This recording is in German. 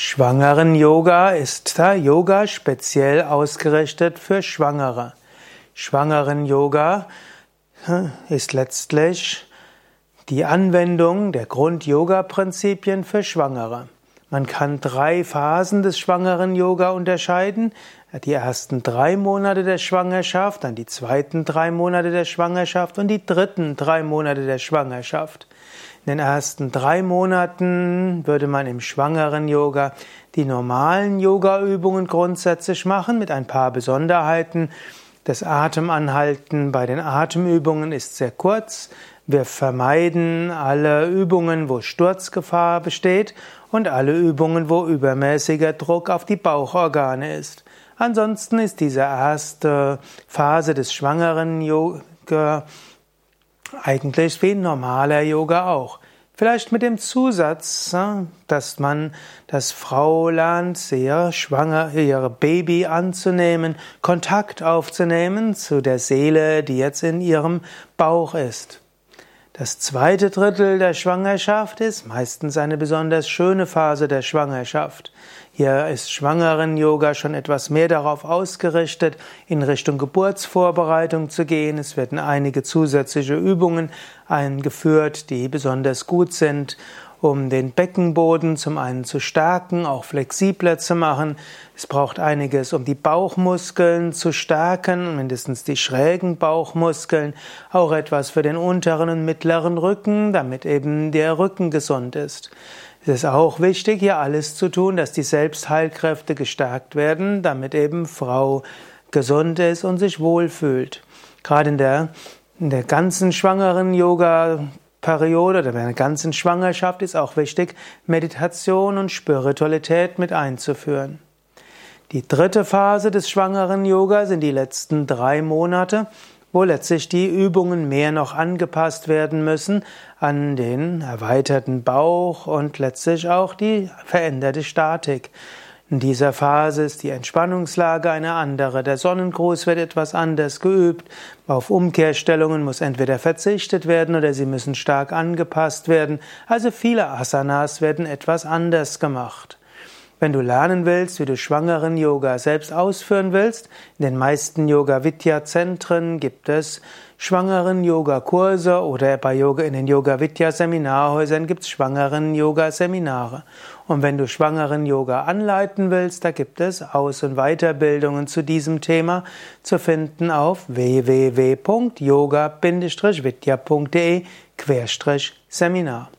Schwangeren Yoga ist Yoga speziell ausgerichtet für Schwangere. Schwangeren Yoga hm, ist letztlich die Anwendung der Grund-Yoga-Prinzipien für Schwangere. Man kann drei Phasen des schwangeren Yoga unterscheiden. Die ersten drei Monate der Schwangerschaft, dann die zweiten drei Monate der Schwangerschaft und die dritten drei Monate der Schwangerschaft. In den ersten drei Monaten würde man im schwangeren Yoga die normalen Yoga-Übungen grundsätzlich machen mit ein paar Besonderheiten. Das Atemanhalten bei den Atemübungen ist sehr kurz. Wir vermeiden alle Übungen, wo Sturzgefahr besteht und alle Übungen, wo übermäßiger Druck auf die Bauchorgane ist. Ansonsten ist diese erste Phase des schwangeren Yoga eigentlich wie normaler Yoga auch. Vielleicht mit dem Zusatz, dass man, dass Frau lernt, sehr schwanger, ihr Baby anzunehmen, Kontakt aufzunehmen zu der Seele, die jetzt in ihrem Bauch ist. Das zweite Drittel der Schwangerschaft ist meistens eine besonders schöne Phase der Schwangerschaft. Hier ist Schwangeren-Yoga schon etwas mehr darauf ausgerichtet, in Richtung Geburtsvorbereitung zu gehen. Es werden einige zusätzliche Übungen eingeführt, die besonders gut sind um den Beckenboden zum einen zu stärken, auch flexibler zu machen. Es braucht einiges, um die Bauchmuskeln zu stärken, mindestens die schrägen Bauchmuskeln, auch etwas für den unteren und mittleren Rücken, damit eben der Rücken gesund ist. Es ist auch wichtig, hier alles zu tun, dass die Selbstheilkräfte gestärkt werden, damit eben Frau gesund ist und sich wohlfühlt. Gerade in der, in der ganzen schwangeren Yoga Periode oder bei einer ganzen Schwangerschaft ist auch wichtig, Meditation und Spiritualität mit einzuführen. Die dritte Phase des schwangeren Yoga sind die letzten drei Monate, wo letztlich die Übungen mehr noch angepasst werden müssen an den erweiterten Bauch und letztlich auch die veränderte Statik. In dieser Phase ist die Entspannungslage eine andere. Der Sonnengruß wird etwas anders geübt. Auf Umkehrstellungen muss entweder verzichtet werden oder sie müssen stark angepasst werden. Also viele Asanas werden etwas anders gemacht. Wenn du lernen willst, wie du schwangeren Yoga selbst ausführen willst, in den meisten Yoga Vidya Zentren gibt es schwangeren Yoga Kurse oder bei Yoga in den Yoga Vidya Seminarhäusern gibt es schwangeren Yoga Seminare. Und wenn du schwangeren Yoga anleiten willst, da gibt es Aus- und Weiterbildungen zu diesem Thema zu finden auf www.yoga-vidya.de Seminar.